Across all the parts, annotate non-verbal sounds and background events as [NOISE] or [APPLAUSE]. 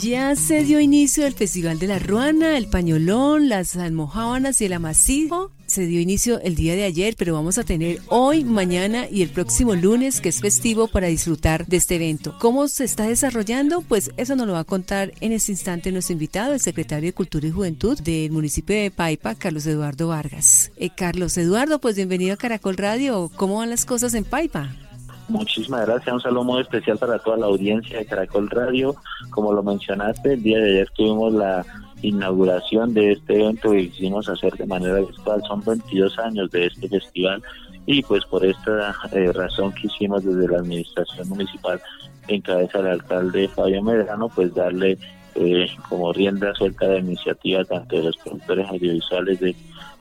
Ya se dio inicio el Festival de la Ruana, el Pañolón, las almohábanas y el amasijo. Se dio inicio el día de ayer, pero vamos a tener hoy, mañana y el próximo lunes, que es festivo, para disfrutar de este evento. ¿Cómo se está desarrollando? Pues eso nos lo va a contar en este instante nuestro invitado, el secretario de Cultura y Juventud del municipio de Paipa, Carlos Eduardo Vargas. Eh, Carlos Eduardo, pues bienvenido a Caracol Radio. ¿Cómo van las cosas en Paipa? Muchísimas gracias. Un saludo muy especial para toda la audiencia de Caracol Radio. Como lo mencionaste, el día de ayer tuvimos la inauguración de este evento que quisimos hacer de manera virtual. Son 22 años de este festival y pues por esta eh, razón quisimos desde la administración municipal en cabeza del alcalde Fabio Medrano pues darle eh, como rienda suelta de iniciativa tanto de los productores audiovisuales de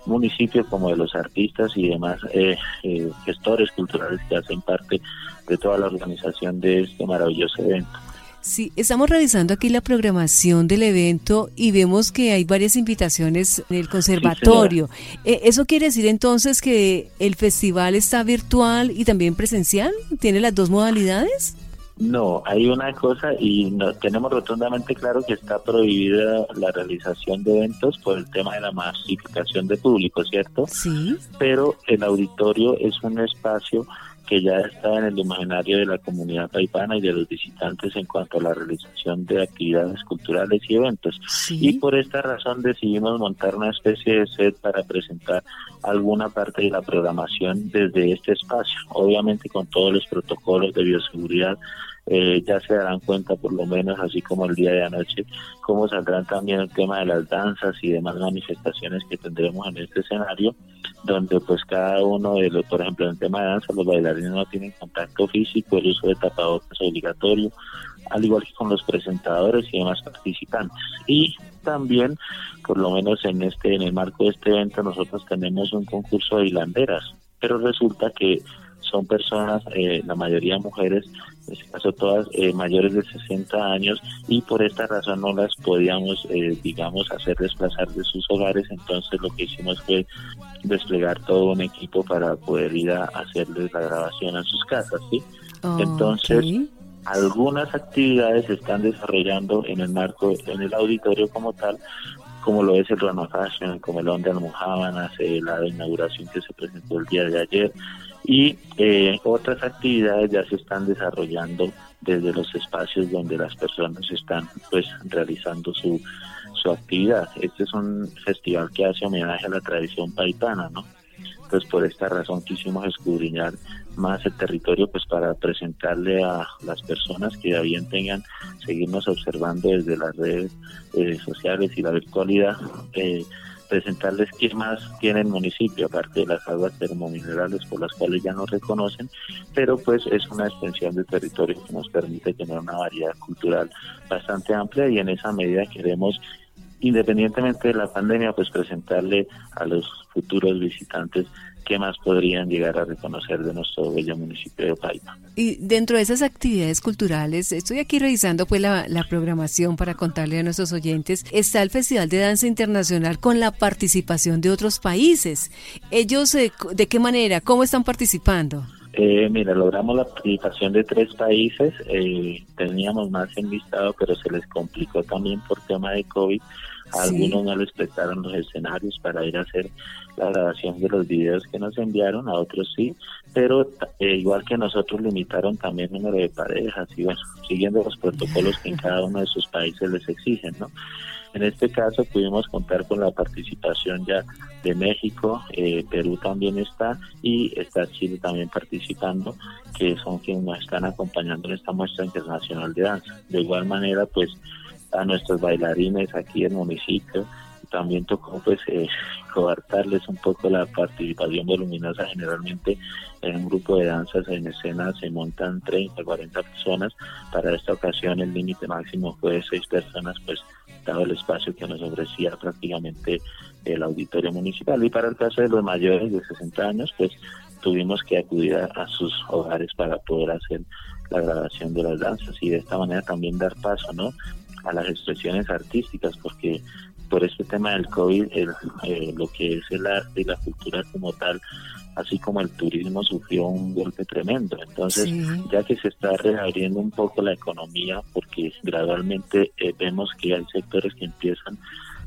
municipio como de los artistas y demás eh, eh, gestores culturales que hacen parte de toda la organización de este maravilloso evento. Sí, estamos revisando aquí la programación del evento y vemos que hay varias invitaciones en el conservatorio. Eh, ¿Eso quiere decir entonces que el festival está virtual y también presencial? ¿Tiene las dos modalidades? No, hay una cosa y no, tenemos rotundamente claro que está prohibida la realización de eventos por el tema de la masificación de público, ¿cierto? Sí. Pero el auditorio es un espacio que ya está en el imaginario de la comunidad paipana y de los visitantes en cuanto a la realización de actividades culturales y eventos. Y por esta razón decidimos montar una especie de set para presentar alguna parte de la programación desde este espacio, obviamente con todos los protocolos de bioseguridad eh, ya se darán cuenta por lo menos así como el día de anoche cómo saldrán también el tema de las danzas y demás manifestaciones que tendremos en este escenario donde pues cada uno de los por ejemplo en el tema de danza los bailarines no tienen contacto físico el uso de tapabocas obligatorio al igual que con los presentadores y demás participantes. Y también por lo menos en este en el marco de este evento nosotros tenemos un concurso de hilanderas pero resulta que son personas, eh, la mayoría mujeres, en este caso todas eh, mayores de 60 años, y por esta razón no las podíamos, eh, digamos, hacer desplazar de sus hogares. Entonces lo que hicimos fue desplegar todo un equipo para poder ir a hacerles la grabación a sus casas, ¿sí? Entonces, algunas actividades se están desarrollando en el marco, en el auditorio como tal, como lo es el Rano Fashion, el Onda Almohábanas, la inauguración que se presentó el día de ayer, y eh, otras actividades ya se están desarrollando desde los espacios donde las personas están pues realizando su, su actividad. Este es un festival que hace homenaje a la tradición paitana, ¿no? Pues por esta razón quisimos escudriñar más el territorio pues para presentarle a las personas que bien tengan seguirnos observando desde las redes eh, sociales y la virtualidad eh, presentarles qué más tiene el municipio, aparte de las aguas termominerales por las cuales ya nos reconocen, pero pues es una extensión de territorio que nos permite tener una variedad cultural bastante amplia y en esa medida queremos independientemente de la pandemia, pues presentarle a los futuros visitantes qué más podrían llegar a reconocer de nuestro bello municipio de Paipa. Y dentro de esas actividades culturales, estoy aquí revisando pues la, programación para contarle a nuestros oyentes, está el Festival de Danza Internacional con la participación de otros países. ¿Ellos eh, de qué manera? ¿Cómo están participando? Eh, mira, logramos la participación de tres países, eh, teníamos más enlistado, pero se les complicó también por tema de COVID. Algunos no les prestaron los escenarios para ir a hacer la grabación de los videos que nos enviaron, a otros sí, pero eh, igual que nosotros limitaron también el número de parejas y bueno, siguiendo los protocolos que en cada uno de sus países les exigen, ¿no? En este caso pudimos contar con la participación ya de México, eh, Perú también está y está Chile también participando, que son quienes nos están acompañando en esta muestra internacional de danza. De igual manera, pues a nuestros bailarines aquí en el municipio, también tocó pues eh, coartarles un poco la participación voluminosa generalmente en un grupo de danzas en escena. Se montan 30 40 personas. Para esta ocasión el límite máximo fue de 6 personas pues dado el espacio que nos ofrecía prácticamente el auditorio municipal. Y para el caso de los mayores de 60 años pues tuvimos que acudir a sus hogares para poder hacer la grabación de las danzas y de esta manera también dar paso no a las expresiones artísticas porque por este tema del COVID, eh, lo que es el arte y la cultura como tal, así como el turismo sufrió un golpe tremendo. Entonces, ya que se está reabriendo un poco la economía, porque gradualmente eh, vemos que hay sectores que empiezan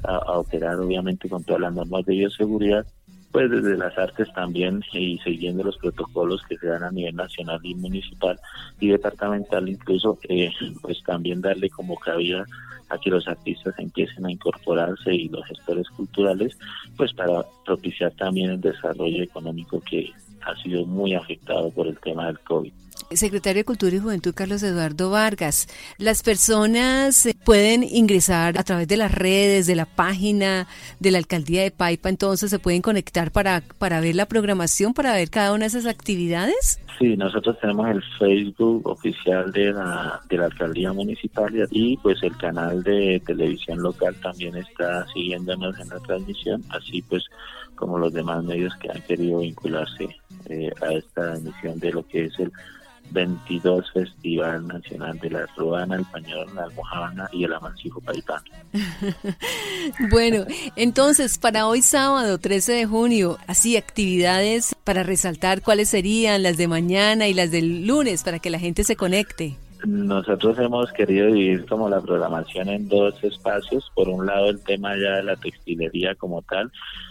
a, operar obviamente con todas las normas de bioseguridad, pues desde las artes también y siguiendo los protocolos que se dan a nivel nacional y municipal y departamental incluso, eh, pues también darle como cabida a que los artistas empiecen a incorporarse y los gestores culturales, pues para propiciar también el desarrollo económico que ha sido muy afectado por el tema del COVID secretario de Cultura y Juventud Carlos Eduardo Vargas. Las personas pueden ingresar a través de las redes, de la página de la alcaldía de Paipa, entonces se pueden conectar para, para ver la programación, para ver cada una de esas actividades. Sí, nosotros tenemos el Facebook oficial de la, de la alcaldía municipal y pues el canal de televisión local también está siguiéndonos en la transmisión, así pues como los demás medios que han querido vincularse eh, a esta emisión de lo que es el 22 Festival Nacional de la Ruana, el Pañol, la Almohábana y el Amancijo Paitano. [LAUGHS] bueno, entonces para hoy sábado 13 de junio, así actividades para resaltar cuáles serían las de mañana y las del lunes para que la gente se conecte. Nosotros hemos querido dividir como la programación en dos espacios. Por un lado el tema ya de la textilería como tal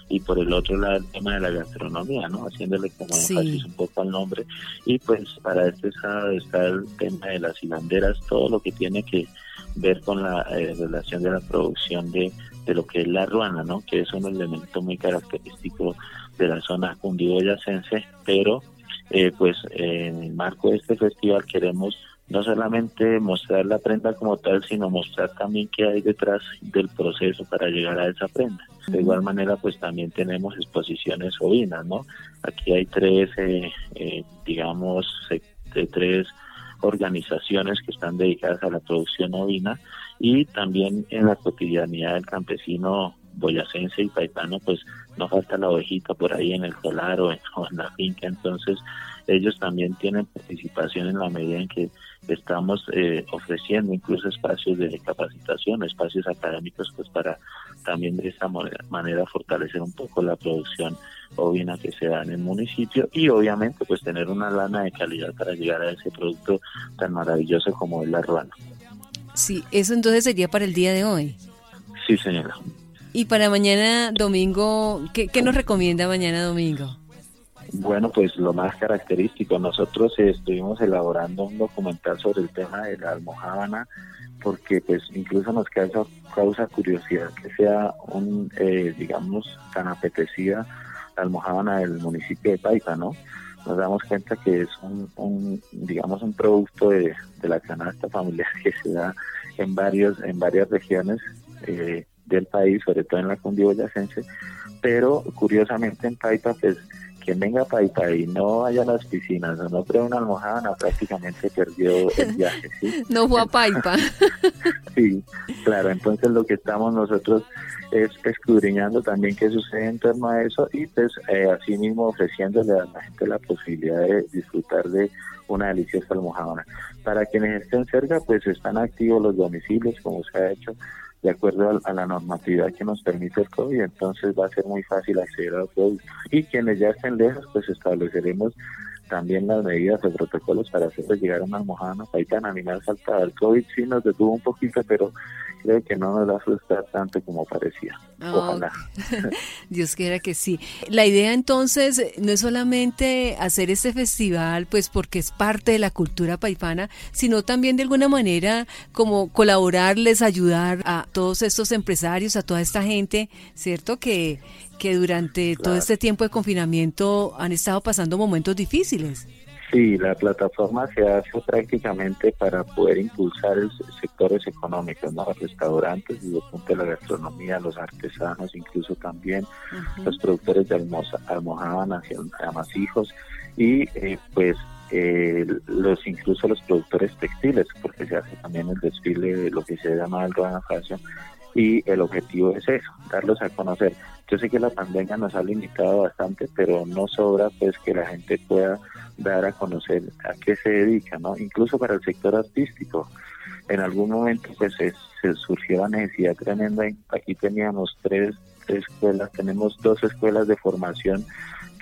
y por el otro lado el tema de la gastronomía, ¿no? Haciéndole como énfasis un poco al nombre. Y pues para este sábado está el tema de las hilanderas, todo lo que tiene que ver con la eh, relación de la producción de, de lo que es la ruana, ¿no? Que es un elemento muy característico de la zona cundiboyacense, pero eh, pues en el marco de este festival queremos no solamente mostrar la prenda como tal, sino mostrar también qué hay detrás del proceso para llegar a esa prenda. De igual manera, pues también tenemos exposiciones ovinas, ¿no? Aquí hay tres, eh, eh, digamos, de tres organizaciones que están dedicadas a la producción ovina y también en la cotidianidad del campesino boyacense y paitano, pues no falta la ovejita por ahí en el solar [LAUGHS] o en la finca, entonces ellos también tienen participación en la medida en que estamos eh, ofreciendo incluso espacios de capacitación, espacios académicos, pues para también de esta manera fortalecer un poco la producción ovina que se da en el municipio y obviamente pues tener una lana de calidad para llegar a ese producto tan maravilloso como es la ruana. Sí, eso entonces sería para el día de hoy. Sí, señora. Y para mañana domingo, ¿qué, qué nos recomienda mañana domingo? Bueno, pues lo más característico, nosotros estuvimos elaborando un documental sobre el tema de la almohábana, porque pues incluso nos causa, causa curiosidad que sea un, eh, digamos, tan apetecida la almohábana del municipio de Paipa, ¿no? Nos damos cuenta que es un, digamos, un producto de, la canasta familiar que se da en varios, en varias regiones eh, del país, sobre todo en la cundiboyacense, pero curiosamente en Paipa, pues quien venga a Paipa y no vaya a las piscinas o no pruebe una almohada, prácticamente perdió el viaje. ¿sí? [LAUGHS] no fue a Paipa. [LAUGHS] sí, claro, entonces lo que estamos nosotros es escudriñando también qué sucede en torno a eso y pues eh, así mismo ofreciéndole a la gente la posibilidad de disfrutar de una deliciosa almohada. Para quienes estén cerca, pues están activos los domicilios, como se ha hecho de acuerdo a, la normatividad que nos permite el COVID, entonces va a ser muy fácil acceder al COVID. Y quienes ya estén lejos, pues estableceremos también las medidas de protocolos para hacerles llegar a una almohada no tan animal saltada. El COVID sí nos detuvo un poquito, pero creo que no nos va a frustrar tanto como parecía. Ojalá. [LAUGHS] Dios quiera que sí. La idea entonces no es solamente hacer este festival, pues porque es parte de la cultura paipana, sino también de alguna manera como colaborarles, ayudar a todos estos empresarios, a toda esta gente, ¿cierto? Que, que durante todo este tiempo de confinamiento han estado pasando momentos difíciles. Sí, la plataforma se hace prácticamente para poder impulsar el sectores económicos, ¿no? Los restaurantes, desde el punto de la gastronomía, los artesanos, incluso también los productores de almoza, almohadas amasijos y eh, pues eh, los incluso los productores textiles, porque se hace también el desfile de lo que se llama el Ruana Fashion y el objetivo es eso, darlos a conocer. Yo sé que la pandemia nos ha limitado bastante, pero no sobra pues que la gente pueda dar a conocer a qué se dedica, ¿no? Incluso para el sector artístico. En algún momento pues se, surgió la necesidad tremenda. Aquí teníamos tres, tres escuelas, tenemos dos escuelas de formación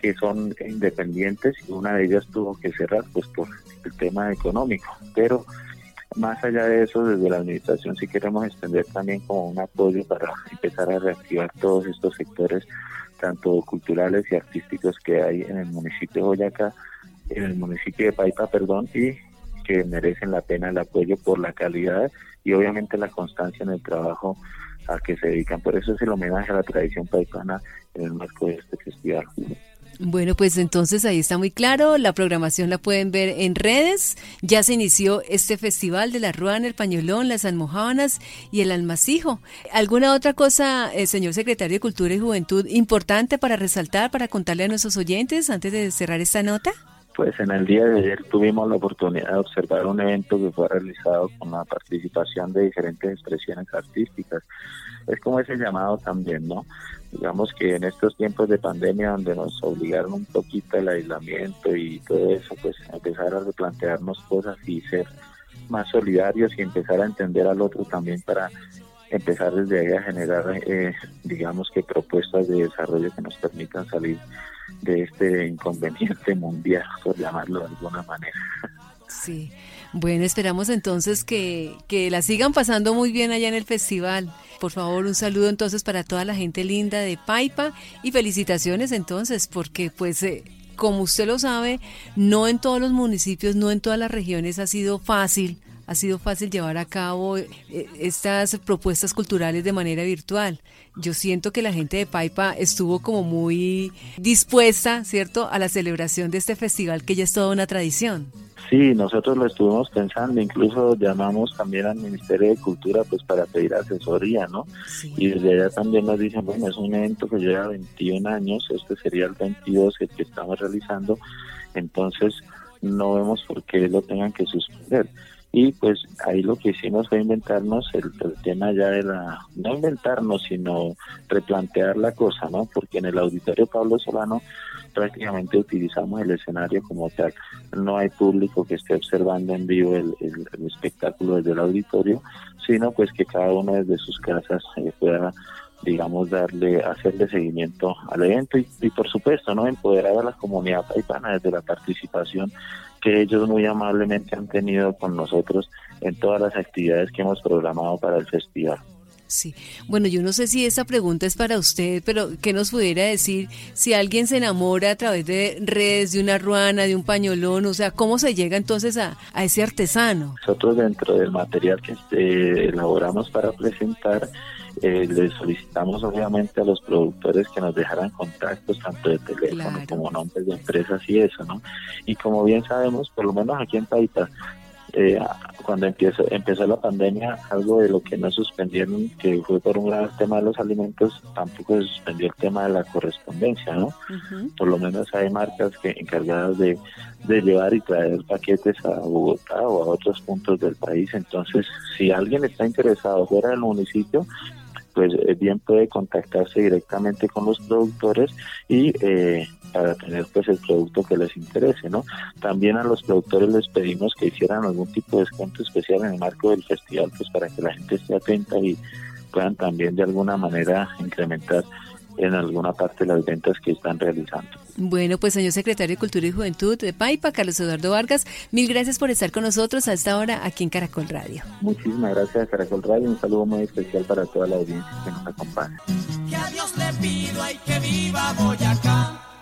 que son independientes y una de ellas tuvo que cerrar pues por el tema económico. Pero más allá de eso, desde la administración sí queremos extender también como un apoyo para empezar a reactivar todos estos sectores, tanto culturales y artísticos que hay en el municipio de Boyacá, en el municipio de Paipa, perdón, y que merecen la pena el apoyo por la calidad y obviamente la constancia en el trabajo a que se dedican. Por eso es el homenaje a la tradición paipana en el marco de este festival. Bueno, pues entonces ahí está muy claro, la programación la pueden ver en redes, ya se inició este festival de la Ruana, el Pañolón, las almohábanas y el almacijo. ¿Alguna otra cosa, eh, señor secretario de Cultura y Juventud, importante para resaltar, para contarle a nuestros oyentes antes de cerrar esta nota? Pues en el día de ayer tuvimos la oportunidad de observar un evento que fue realizado con la participación de diferentes expresiones artísticas. Es como ese llamado también, ¿no? Digamos que en estos tiempos de pandemia donde nos obligaron un poquito el aislamiento y todo eso, pues empezar a replantearnos cosas y ser más solidarios y empezar a entender al otro también para empezar desde ahí a generar, eh, digamos que propuestas de desarrollo que nos permitan salir de este inconveniente mundial, por llamarlo de alguna manera. Sí, bueno, esperamos entonces que, que la sigan pasando muy bien allá en el festival. Por favor, un saludo entonces para toda la gente linda de Paipa y felicitaciones entonces, porque pues... Eh, como usted lo sabe, no en todos los municipios, no en todas las regiones ha sido fácil ha sido fácil llevar a cabo eh, estas propuestas culturales de manera virtual. Yo siento que la gente de Paipa estuvo como muy dispuesta, ¿cierto?, a la celebración de este festival que ya es toda una tradición. Sí, nosotros lo estuvimos pensando, incluso llamamos también al Ministerio de Cultura pues para pedir asesoría, ¿no? Y desde allá también nos dicen, bueno, es un evento que lleva 21 años, este sería el 22 el que estamos realizando, entonces no vemos por qué lo tengan que suspender y pues ahí lo que hicimos fue inventarnos el, tema ya de la, no inventarnos, sino replantear la cosa, ¿no? Porque en el auditorio Pablo Solano prácticamente utilizamos el escenario como tal. No hay público que esté observando en vivo el, espectáculo desde el auditorio, sino pues que cada uno desde sus casas eh, pueda digamos, darle, hacerle seguimiento al evento y, y, por supuesto, ¿no? Empoderar a la comunidad paipana desde la participación que ellos muy amablemente han tenido con nosotros en todas las actividades que hemos programado para el festival. Sí, bueno, yo no sé si esa pregunta es para usted, pero ¿qué nos pudiera decir si alguien se enamora a través de redes, de una ruana, de un pañolón? O sea, ¿cómo se llega entonces a, a ese artesano? Nosotros dentro del material que este, elaboramos para presentar, eh, le solicitamos obviamente a los productores que nos dejaran contactos tanto de teléfono como nombres de empresas y eso, ¿no? Y como bien sabemos, por lo menos aquí en Paita, eh, cuando empezó, empezó la pandemia, algo de lo que no suspendieron, que fue por un gran tema de los alimentos, tampoco se suspendió el tema de la correspondencia, ¿no? Por lo menos hay marcas que encargadas de, de llevar y traer paquetes a Bogotá o a otros puntos del país. Entonces, si alguien está interesado fuera del municipio, pues eh, bien puede contactarse directamente con los productores y eh, para tener pues el producto que les interese, ¿no? También a los productores les pedimos que hicieran algún tipo de descuento especial en el marco del festival, pues para que la gente esté atenta y puedan también de alguna manera incrementar en alguna parte las ventas que están realizando. Bueno, pues señor secretario de Cultura y Juventud de Paipa, Carlos Eduardo Vargas, mil gracias por estar con nosotros a esta hora aquí en Caracol Radio. Muchísimas gracias Caracol Radio, un saludo muy especial para toda la audiencia que nos acompaña. Que a Dios le pido, ay que viva Boyacá.